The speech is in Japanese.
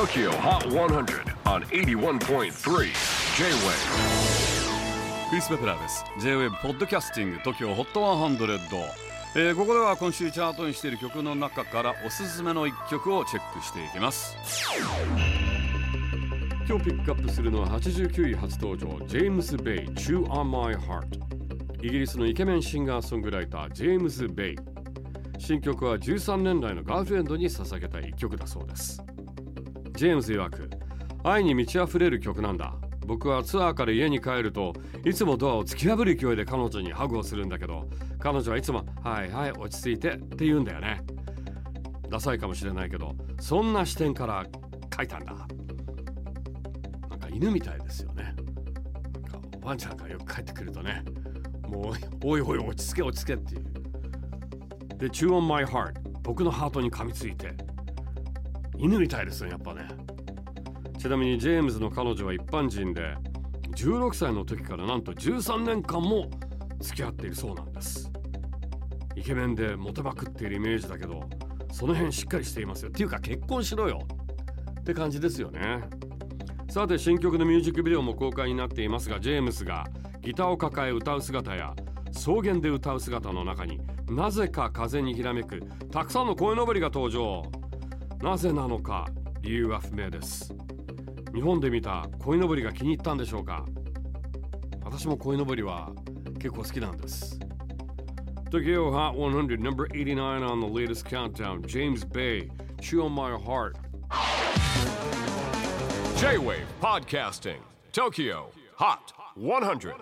TOKYO HOT 100 on 81.3 J-WAVE クリス・ベプラーです。J-WAVE ポッドキャスティング TOKYO HOT 100、えー、ここでは今週チャートにしている曲の中からおすすめの一曲をチェックしていきます。今日ピックアップするのは89位初登場ジェームズ・ベイ Chew on My Heart イギリスのイケメンシンガーソングライタージェームズ・ベイ新曲は13年来のガーフレンドに捧げた一曲だそうです。ジェームズ曰く愛に満ち溢れる曲なんだ。僕はツアーから家に帰るといつもドアを突き破る勢いで彼女にハグをするんだけど彼女はいつも「はいはい落ち着いて」って言うんだよね。ダサいかもしれないけどそんな視点から書いたんだ。なんか犬みたいですよね。なんかおばあちゃんがよく帰ってくるとねもうおいおい落ち着け落ち着けっていう。で Chew on my heart 僕のハートに噛みついて犬みたいですねやっぱね。ちなみにジェームズの彼女は一般人で16歳の時からなんと13年間も付き合っているそうなんです。イケメンでモテまくっているイメージだけどその辺しっかりしていますよ。っていうか結婚しろよ。って感じですよね。さて新曲のミュージックビデオも公開になっていますがジェームスがギターを抱え歌う姿や草原で歌う姿の中になぜか風にひらめくたくさんの声のぼりが登場。なぜなのか理由は不明です日本で見た鯉のぼりが気に入ったんでしょうか私も鯉のぼりは結構好きなんです Tokyo Hot 100 number 89 on the latest countdown James Bay Chew on My Heart J-WAVE PODCASTING TOKYO HOT 100